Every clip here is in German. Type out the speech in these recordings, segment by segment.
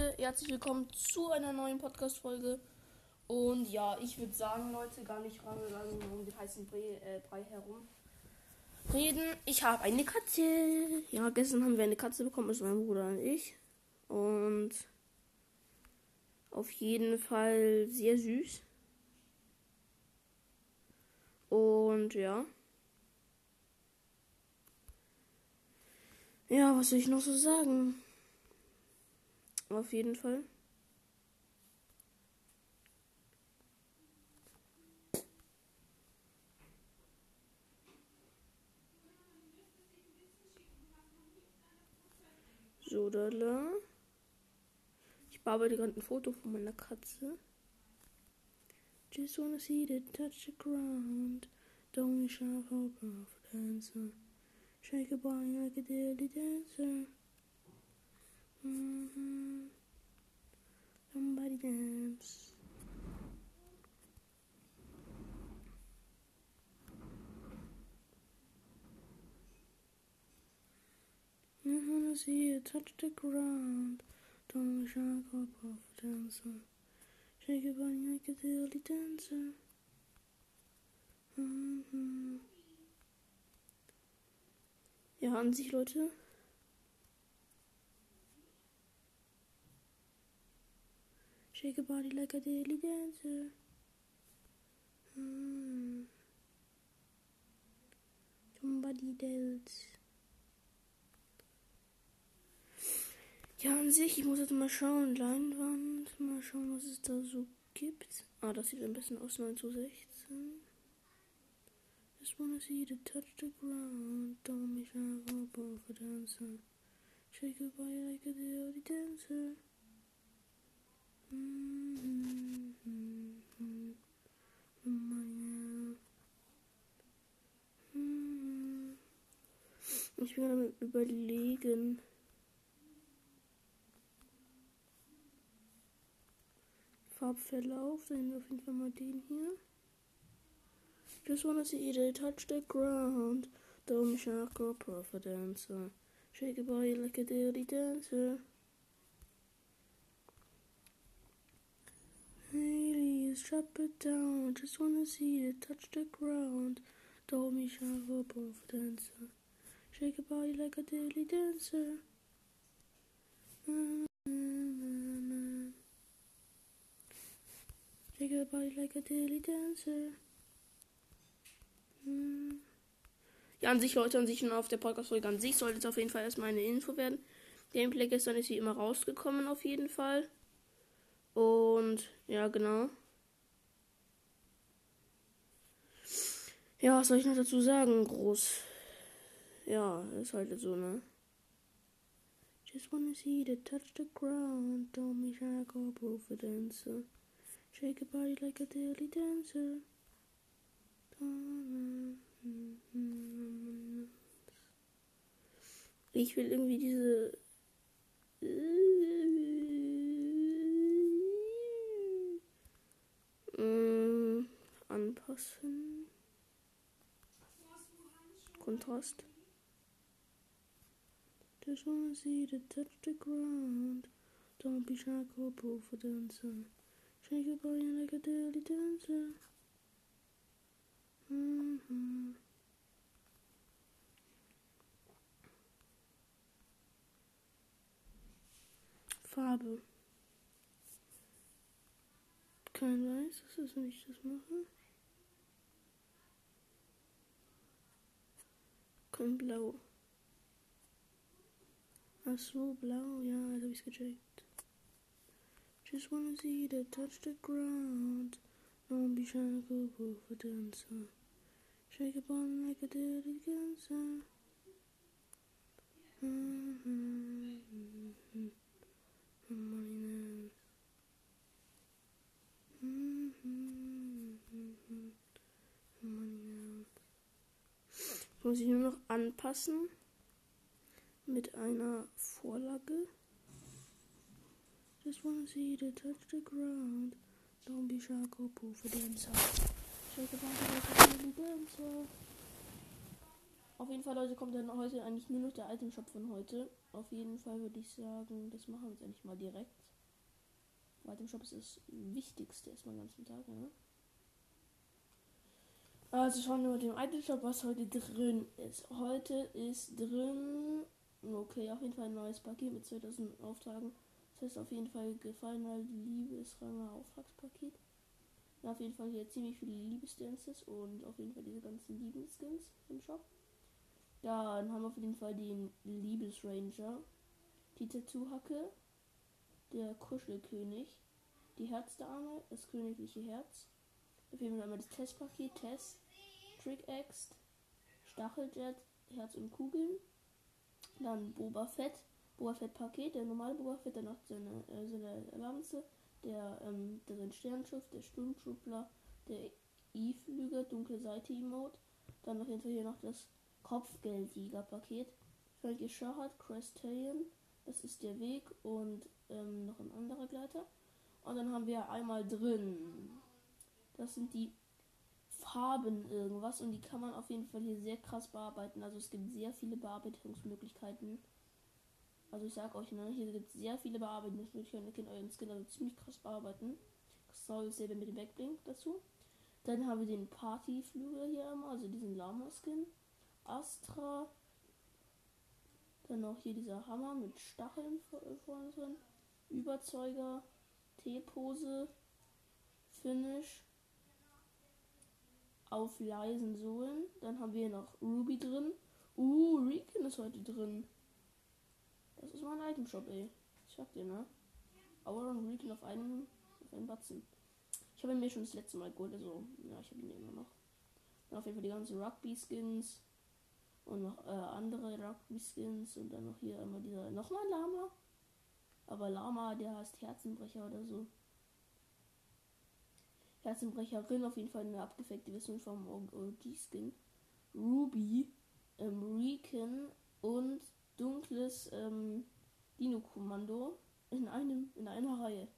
Leute, herzlich willkommen zu einer neuen Podcast-Folge. Und ja, ich würde sagen, Leute, gar nicht lange um den heißen Brei, äh, Brei herum reden. Ich habe eine Katze. Ja, gestern haben wir eine Katze bekommen, also mein Bruder und ich. Und auf jeden Fall sehr süß. Und ja. Ja, was soll ich noch so sagen? Auf jeden Fall. So, da, da. Ich bearbeite gerade ein Foto von meiner Katze. Just wanna see the touch the ground. Don't wish I hope of dancer. Shake a body like a daily dancer. Mm-hmm. Somebody dance. I wanna see you touch the ground. Don't wish I could of a dancer. Shake your body like a daily dancer. Mm-hmm. Ja, an sich, Leute. Shake your body like a daily dancer. Mm. Somebody dance. Ja, an sich, ich muss jetzt mal schauen. Leinwand, mal schauen, was es da so gibt. Ah, das sieht ein bisschen aus, 9 zu 16. Just wanna see you touch the ground. Don't be shy, off a dancer. Shake your body like a dirty dancer. Ich will damit überlegen. Farbverlauf, dann nehmen wir auf jeden Fall mal den hier. Just wanna see you touch the ground. Don't shock or a dancer. Shake your body like a dirty dancer. Ladies, drop it down. Just wanna see you touch the ground. Be shy or puff a dancer. Shake your body like a dirty dancer. -hmm. Shake your body like a dirty dancer. Ja, an sich, Leute, an sich und auf der Podcast-Folge an sich sollte es auf jeden Fall erstmal eine Info werden. Gameplay gestern ist wie immer rausgekommen, auf jeden Fall. Und ja, genau. Ja, was soll ich noch dazu sagen? Groß. Ja, ist halt so, ne? Just wanna see the touch the ground. Don't be shy, go proof a dancer. Shake your body like a daily dancer. Ich will irgendwie diese. Äh, anpassen. Kontrast. Just wanna see the touch the ground. Don't be shy, go proof a dancer. Shake your body like a dirty dancer. Mhm. Farbe. Kein Weiß, das ist nicht das mache. Kein Blau. Ach so, blau, ja, da hab ich's gecheckt. Just wanna see the touch the ground. Don't be trying to go for dancer. Shake a bum like a dirty. Mm-hmm. Mm-hmm. Money man. Money man. Muss ich nur noch anpassen mit einer Vorlage. Just wanna see the touch the ground. Don't be shy, go poo for dancer. Shake a body dancer. Auf jeden Fall, Leute, kommt dann heute eigentlich nur noch der Item Shop von heute. Auf jeden Fall würde ich sagen, das machen wir jetzt endlich mal direkt. Item Shop ist das Wichtigste erstmal den ganzen Tag, ne? Also schauen wir mal dem Item Shop, was heute drin ist. Heute ist drin, okay, auf jeden Fall ein neues Paket mit 2000 Auftragen. Das heißt auf jeden Fall gefallener Liebesranger Auftragspaket. Ja, auf jeden Fall hier ziemlich viele Liebesdances und auf jeden Fall diese ganzen Liebesskins im Shop. Dann haben wir auf jeden Fall den Liebesranger, die Tattoo-Hacke, der Kuschelkönig, die Herzdame, das königliche Herz. Auf jeden Fall einmal das Testpaket, Test, Trick Axe, Stacheljet, Herz und Kugeln. Dann Boba Fett, Boba Fett Paket, der normale Boba Fett, dann noch seine, äh, seine Lanze, der, ähm, der sein Sternschiff, der Sturmtruppler, der E-Flüger, dunkle Seite Emote. Dann Fall hier noch das Kopfgeldjäger-Paket. Frankie Shahad, Crestalion, das ist der Weg und ähm, noch ein anderer Gleiter. Und dann haben wir einmal drin. Das sind die Farben irgendwas und die kann man auf jeden Fall hier sehr krass bearbeiten. Also es gibt sehr viele Bearbeitungsmöglichkeiten. Also ich sag euch, ne, hier gibt es sehr viele Bearbeitungsmöglichkeiten. Ihr könnt euren Skin also ziemlich krass bearbeiten. Soll selber mit dem Backblink dazu. Dann haben wir den Partyflügel hier einmal, also diesen Lama-Skin. Astra. Dann noch hier dieser Hammer mit Stacheln vorne drin. Überzeuger. T-Pose. Finish. Auf leisen Sohlen. Dann haben wir noch Ruby drin. Uh, Recon ist heute drin. Das ist mein Item Shop, ey. Ich sag dir, ne? Aura und Recon auf einen, auf einen Batzen. Ich habe ihn mir schon das letzte Mal geholt, also, ja, ich habe ihn immer noch. Dann auf jeden Fall die ganzen Rugby-Skins. Und noch äh, andere Rugby-Skins. Und dann noch hier einmal dieser, nochmal Lama. Aber Lama, der heißt Herzenbrecher oder so. Herzenbrecherin, auf jeden Fall eine abgefekte Version vom OG-Skin. Ruby, ähm, Recon und dunkles ähm, Dino-Kommando in einem, in einer Reihe.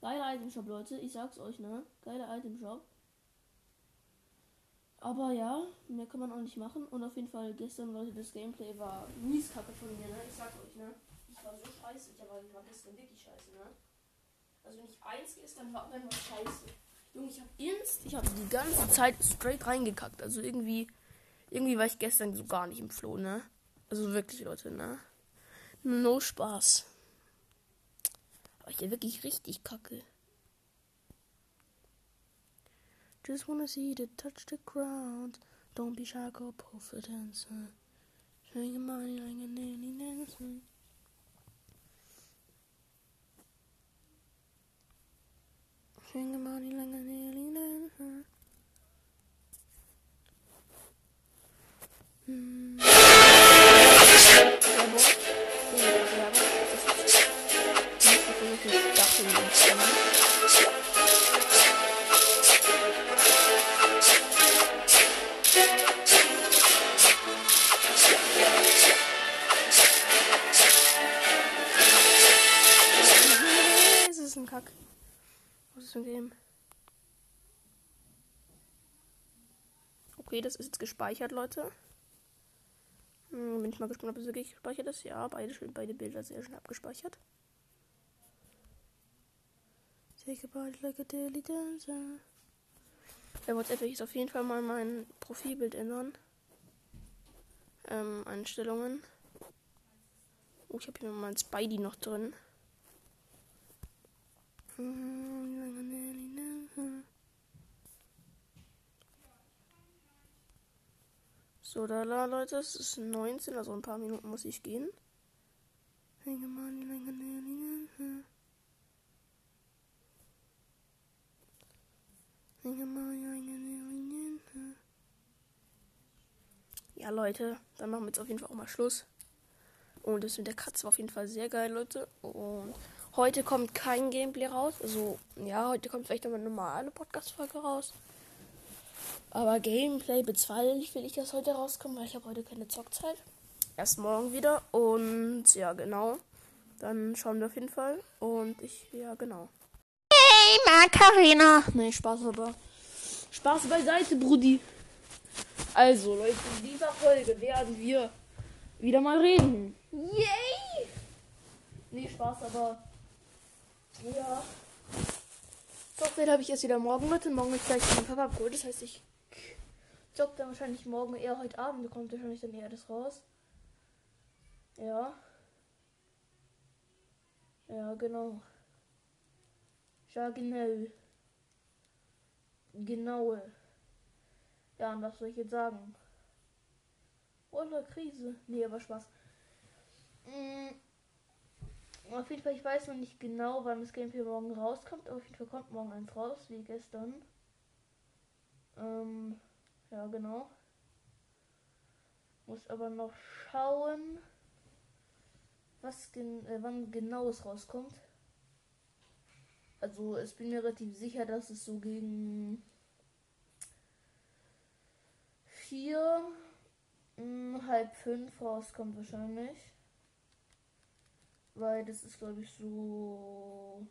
Geiler Item-Shop, Leute. Ich sag's euch, ne? Geiler Item-Shop. Aber ja, mehr kann man auch nicht machen. Und auf jeden Fall gestern, Leute, das Gameplay war mies kacke von mir, ne? Ich sag euch, ne? Ich war so scheiße. Ich war, ich war gestern wirklich scheiße, ne? Also wenn ich eins war, dann war scheiße. Junge, ich hab inst, ich hab die ganze Zeit straight reingekackt. Also irgendwie, irgendwie war ich gestern so gar nicht im Floh, ne? Also wirklich, Leute, ne? No Spaß. Aber ich wirklich richtig kacke. Just wanna see the touch the ground. Don't be shy, go pull for dancer. Swing money like a nanny dancer. Swing money like a nanny dancer. Hmm. Ein Kack. Was ist ein Game? Okay, das ist jetzt gespeichert, Leute. Hm, bin ich mal gespannt, ob es wirklich gespeichert ist. Ja, beide, beide Bilder sehr schön abgespeichert. Take a bite like a daily dancer. Bei WhatsApp will ich auf jeden Fall mal mein Profilbild ändern. Ähm, Einstellungen. Oh, ich habe hier mal mein Spidey noch drin. So, da, da, Leute, es ist 19, also ein paar Minuten muss ich gehen. Ja, Leute, dann machen wir jetzt auf jeden Fall auch mal Schluss. Und das mit der Katze war auf jeden Fall sehr geil, Leute. Und heute kommt kein Gameplay raus. Also, ja, heute kommt vielleicht eine normale Podcast-Folge raus. Aber Gameplay bezweifle ich, will ich das heute rauskommen, weil ich habe heute keine Zockzeit. Erst morgen wieder. Und ja, genau. Dann schauen wir auf jeden Fall. Und ich, ja, genau. Hey, Macarena. Nee, Spaß aber. Spaß beiseite, Brudi. Also, Leute, in dieser Folge werden wir wieder mal reden. Yay! Nee, Spaß, aber. Ja. Doch, habe ich erst wieder morgen, Leute. Morgen ist gleich mein Papa abgeholt. Das heißt, ich zockt dann wahrscheinlich morgen eher heute Abend. Kommt wahrscheinlich dann eher das raus. Ja. Ja, genau. Ja, genau. Genau. Ja, und was soll ich jetzt sagen? Oder Krise. Nee, aber Spaß. Mhm. Auf jeden Fall, ich weiß noch nicht genau, wann das Gameplay morgen rauskommt. Aber auf jeden Fall kommt morgen eins raus, wie gestern. Ähm, ja, genau. Muss aber noch schauen, was gen äh, wann genau es rauskommt. Also, es bin mir relativ sicher, dass es so gegen vier, mh, hm, halb fünf rauskommt wahrscheinlich. Weil das ist, glaube ich, so.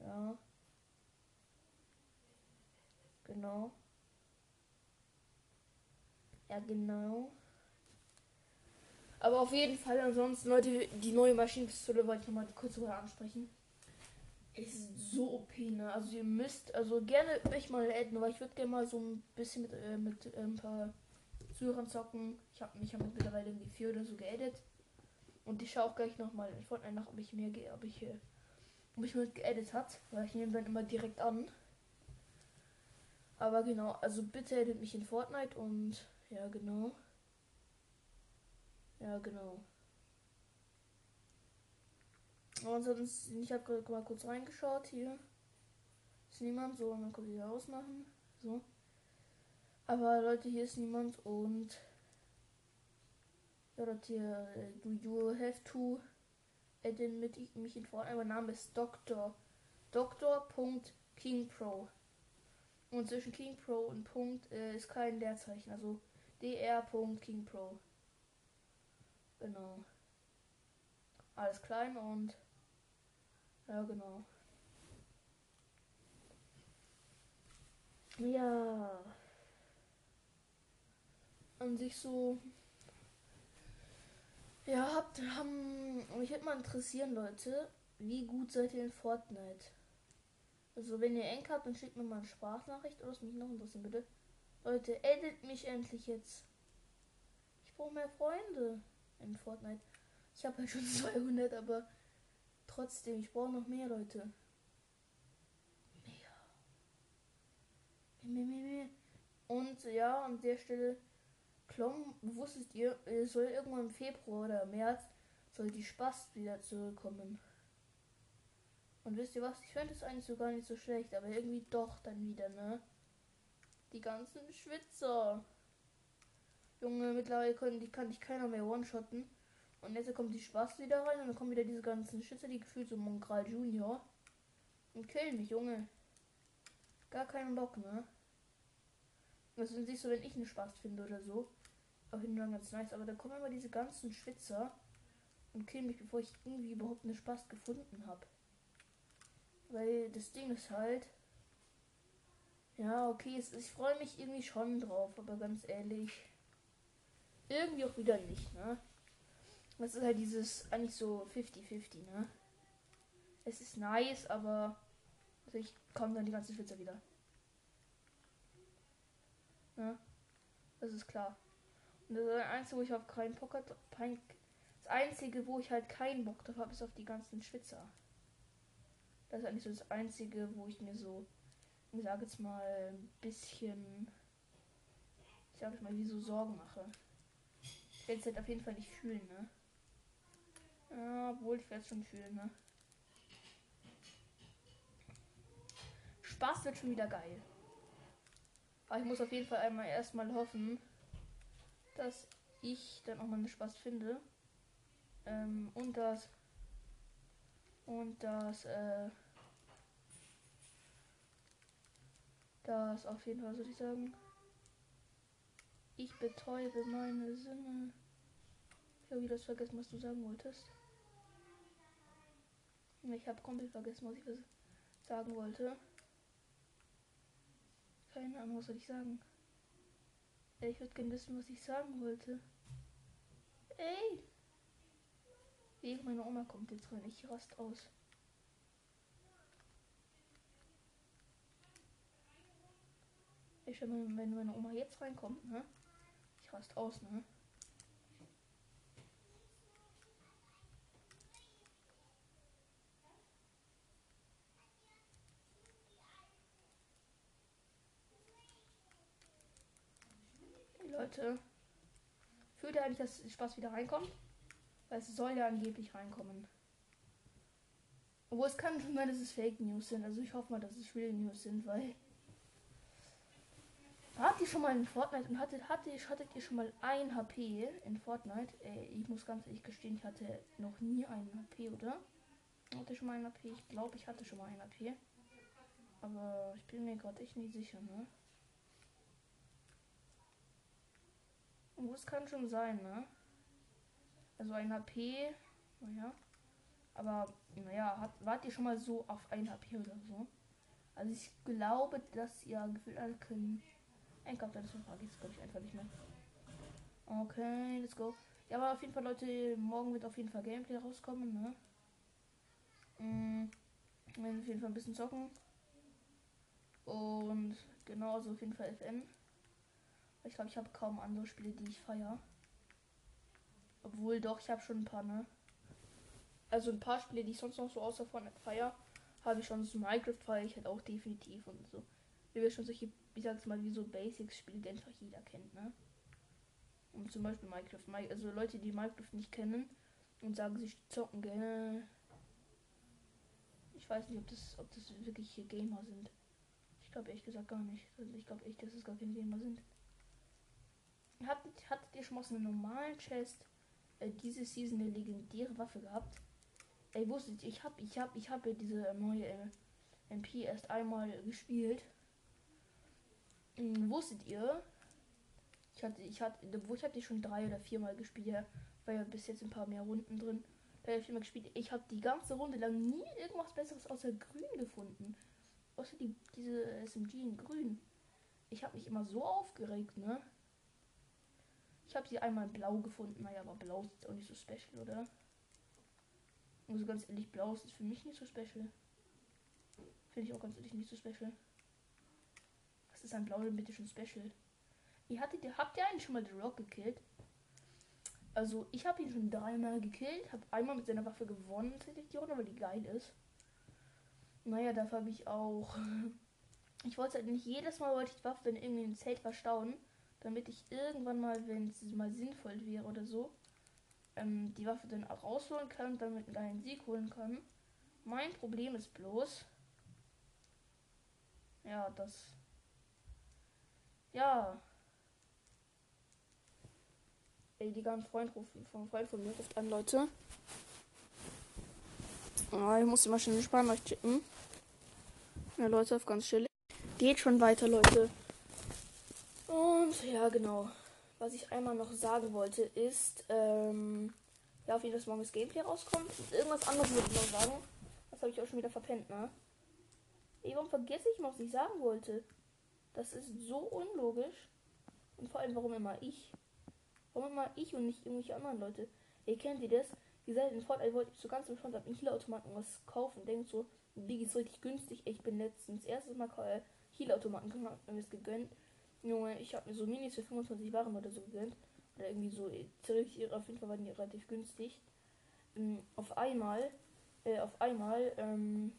Ja. Genau. Ja, genau. Aber auf jeden Fall, ansonsten, Leute, die neue Maschinenpistole wollte ich nochmal kurz vorher ansprechen. Ist so OP, ne? Also ihr müsst, also gerne mich mal adden, aber ich würde gerne mal so ein bisschen mit, äh, mit äh, ein paar Zuhörern zocken. Ich habe mich hab mittlerweile irgendwie vier oder so geaddet. Und ich schaue auch gleich nochmal in Fortnite nach, ob ich mir ob ich, äh, ob ich mir geaddet hat, weil ich nehme dann immer direkt an. Aber genau, also bitte addet mich in Fortnite und ja, genau. Ja, genau. Aber ansonsten, ich habe gerade mal kurz reingeschaut hier. Ist niemand so, und dann kann ich wieder ausmachen. So. Aber Leute, hier ist niemand und hier, äh, do you have to adden mit ich, mich in Fortnite. Mein Name ist Dr. Dr.KingPro. Und zwischen King Pro und Punkt äh, ist kein Leerzeichen. Also dr.kingpro. Genau. Alles klein und ja, genau. Ja. An sich so. Ja, habt, haben. Mich würde mal interessieren, Leute. Wie gut seid ihr in Fortnite? Also, wenn ihr Enk habt, dann schickt mir mal eine Sprachnachricht. Oder was mich noch interessieren, bitte. Leute, edit mich endlich jetzt. Ich brauche mehr Freunde in Fortnite. Ich habe halt schon 200, aber trotzdem, ich brauche noch mehr Leute. Mehr. Mehr, mehr, mehr. Und ja, an der Stelle, Klong, wusstet ihr, es soll irgendwann im Februar oder März soll die Spast wieder zurückkommen. Und wisst ihr was? Ich fände es eigentlich so gar nicht so schlecht, aber irgendwie doch dann wieder, ne? Die ganzen Schwitzer. Junge, mittlerweile können, die kann ich keiner mehr one-shotten. Und jetzt kommt die Spaß wieder rein und dann kommen wieder diese ganzen Schütze, die gefühlt so Monkral Junior. Und killen mich, Junge. Gar keinen Bock, ne? Das ist nicht so, wenn ich einen Spaß finde oder so. Auf jeden Fall ganz nice. Aber da kommen immer diese ganzen Schwitzer und killen mich, bevor ich irgendwie überhaupt einen Spaß gefunden habe. Weil das Ding ist halt. Ja, okay, es, ich freue mich irgendwie schon drauf, aber ganz ehrlich. Irgendwie auch wieder nicht, ne? Das ist halt dieses eigentlich so 50-50, ne? Es ist nice, aber also ich komme dann die ganze Spitze wieder. Ne? Das ist klar. Das, das Einzige, wo ich auf keinen Bock habe, das Einzige, wo ich halt keinen Bock drauf habe, ist auf die ganzen Schwitzer. Das ist eigentlich so das Einzige, wo ich mir so, ich sage jetzt mal, ein bisschen, ich sage mal, wie so Sorgen mache. Ich werde es halt auf jeden Fall nicht fühlen, ne? Ja, obwohl ich werde es schon fühlen, ne? Spaß wird schon wieder geil. Aber ich muss auf jeden Fall einmal erstmal hoffen, dass ich dann auch mal einen Spaß finde. Ähm, und das und das, äh, das auf jeden Fall, würde ich sagen. Ich betäube meine Sinne. Ich habe wieder vergessen, was du sagen wolltest. Ich habe komplett vergessen, was ich sagen wollte. Keine Ahnung, was soll ich sagen. Ich würde gerne wissen, was ich sagen wollte. Ey! Wegen meine Oma kommt jetzt rein. Ich rast aus. Ich wenn meine Oma jetzt reinkommt, ne? Ich rast aus, ne? Leute. Fühlt ihr eigentlich, dass Spaß wieder reinkommt? Weil es soll ja angeblich reinkommen. Obwohl es kann schon sein, dass es Fake News sind. Also ich hoffe mal, dass es Real News sind, weil. Habt ihr schon mal in Fortnite und hattet, hattet, hattet ihr schon mal ein HP in Fortnite? Ey, ich muss ganz ehrlich gestehen, ich hatte noch nie einen HP, oder? Hatte schon mal ein HP? Ich glaube, ich hatte schon mal ein HP. Aber ich bin mir gerade echt nicht sicher, ne? Oh, es kann schon sein, ne? Also ein HP, naja. Aber, naja, hat, wart ihr schon mal so auf ein HP oder so? Also ich glaube, dass ihr gefühlt alle können. Ein Kopf, das frage ich glaube ich einfach nicht mehr. Okay, let's go. Ja, aber auf jeden Fall, Leute, morgen wird auf jeden Fall Gameplay rauskommen, ne? Mhm. Wir werden auf jeden Fall ein bisschen zocken. Und genauso also auf jeden Fall FM. Ich glaube, ich habe kaum andere Spiele, die ich feiere. Obwohl doch, ich habe schon ein paar, ne? Also ein paar Spiele, die ich sonst noch so außer von feier, habe ich schon. So Minecraft feiere ich halt auch definitiv und so. Wie wir schon solche, ich sag's mal, wie so Basics-Spiele, die einfach jeder kennt, ne? Und zum Beispiel Minecraft. Also Leute, die Minecraft nicht kennen und sagen, sie zocken gerne. Ich weiß nicht, ob das, ob das wirklich Gamer sind. Ich glaube ehrlich gesagt gar nicht. Also ich glaube echt, dass es gar keine Gamer sind. Hattet, hattet ihr schon mal so einen normalen Chest äh, diese Season eine legendäre Waffe gehabt? Ey, wusstet ihr, ich habe ich hab, ich hab ja diese neue äh, MP erst einmal gespielt. Hm, wusstet ihr? Ich hatte, ich hatte, wo ich hatte schon drei oder viermal gespielt, war ja bis jetzt ein paar mehr Runden drin. Da habe ich viermal gespielt. Ich habe die ganze Runde lang nie irgendwas Besseres außer Grün gefunden. Außer die, diese SMG in Grün. Ich habe mich immer so aufgeregt, ne? Ich habe sie einmal blau gefunden. Naja, aber blau ist auch nicht so special, oder? Also ganz ehrlich, blau ist für mich nicht so special. Finde ich auch ganz ehrlich nicht so special. Was ist ein blau denn bitte schon special? Wie hattet ihr, habt ihr eigentlich schon mal The Rock gekillt? Also ich habe ihn schon dreimal gekillt, habe einmal mit seiner Waffe gewonnen, die Runde, weil die geil ist. Naja, dafür habe ich auch. Ich wollte halt nicht jedes Mal wollte ich die Waffe dann irgendwie im Zelt verstauen damit ich irgendwann mal, wenn es mal sinnvoll wäre oder so, ähm, die Waffe dann auch rausholen kann und damit einen Sieg holen kann. Mein Problem ist bloß, ja, das, ja, ey, die ganzen Freund rufen, von Freund von mir ruft an, Leute. Oh, ich muss immer schnell eine Sprachnachricht schicken. Ja, Leute, auf ganz chillig. Geht schon weiter, Leute. Und ja, genau. Was ich einmal noch sagen wollte, ist, ähm, ja, auf jeden Fall morgen das Gameplay rauskommt. Und irgendwas anderes würde ich noch sagen. Das habe ich auch schon wieder verpennt, ne? Ey, warum vergesse ich mal, was ich sagen wollte? Das ist so unlogisch. Und vor allem, warum immer ich? Warum immer ich und nicht irgendwelche anderen Leute? Ey, kennt ihr das? Wie gesagt, in Fortnite wollte ich so ganz entspannt am Heal-Automaten was kaufen. Denkt so, wie ist richtig günstig. Ich bin letztens erstes Mal Heal-Automaten gemacht, mir es gegönnt. Junge, ich habe mir so Minis für 25 Waren oder so gegönnt. Oder irgendwie so, ziemlich, auf jeden Fall waren die relativ günstig. Ähm, auf einmal, äh, auf einmal, ähm,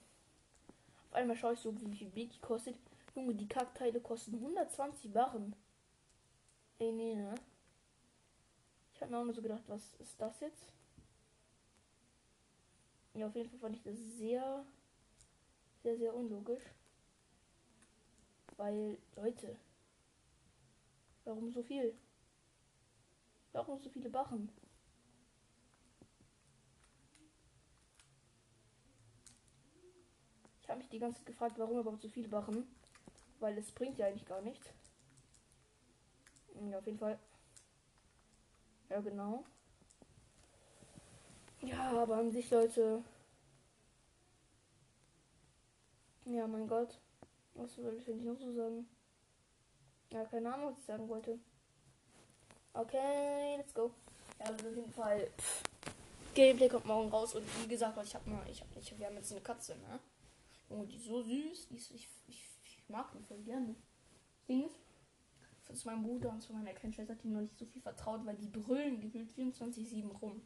auf einmal schaue ich so, wie viel Big kostet. Junge, die Kackteile kosten 120 Waren. Ey, nee, ne? Ich habe mir auch nur so gedacht, was ist das jetzt? Ja, auf jeden Fall fand ich das sehr, sehr, sehr unlogisch. Weil, Leute, Warum so viel? Warum so viele Bachen? Ich habe mich die ganze Zeit gefragt, warum überhaupt so viele Bachen. Weil es bringt ja eigentlich gar nichts. Ja, auf jeden Fall. Ja, genau. Ja, aber an sich, Leute. Ja, mein Gott. Was soll ich denn noch so sagen? Ja, keine Ahnung, was ich sagen wollte. Okay, let's go. Ja, also auf jeden Fall. Pff, Gameplay kommt morgen raus und wie gesagt, ich habe mal, ich habe, ich, wir haben jetzt eine Katze, ne? Oh, die ist so süß. Die ist, ich, ich, ich mag die voll gerne. Ding ist, von meinem Bruder und zu meiner kleinen Schwester hat die noch nicht so viel vertraut, weil die brüllen gefühlt 24-7 rum.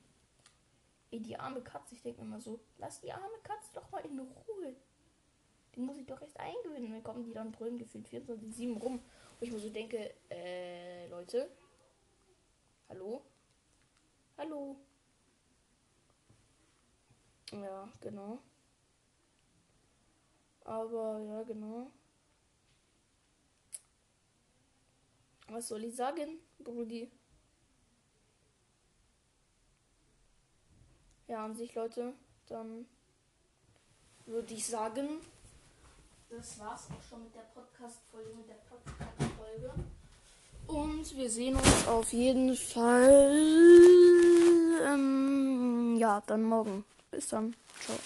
Ey, die arme Katze, ich denke mir mal so, lass die arme Katze doch mal in Ruhe. Die muss ich doch erst eingewöhnen. Dann kommen die dann brüllen gefühlt 24-7 rum. Wo ich mir so denke, äh, Leute. Hallo? Hallo? Ja, genau. Aber ja, genau. Was soll ich sagen, Brudi? Ja, an sich, Leute, dann würde ich sagen, das war's auch schon mit der Podcast-Folge, mit der Podcast-Folge. Und wir sehen uns auf jeden Fall, ähm, ja, dann morgen. Bis dann. Ciao.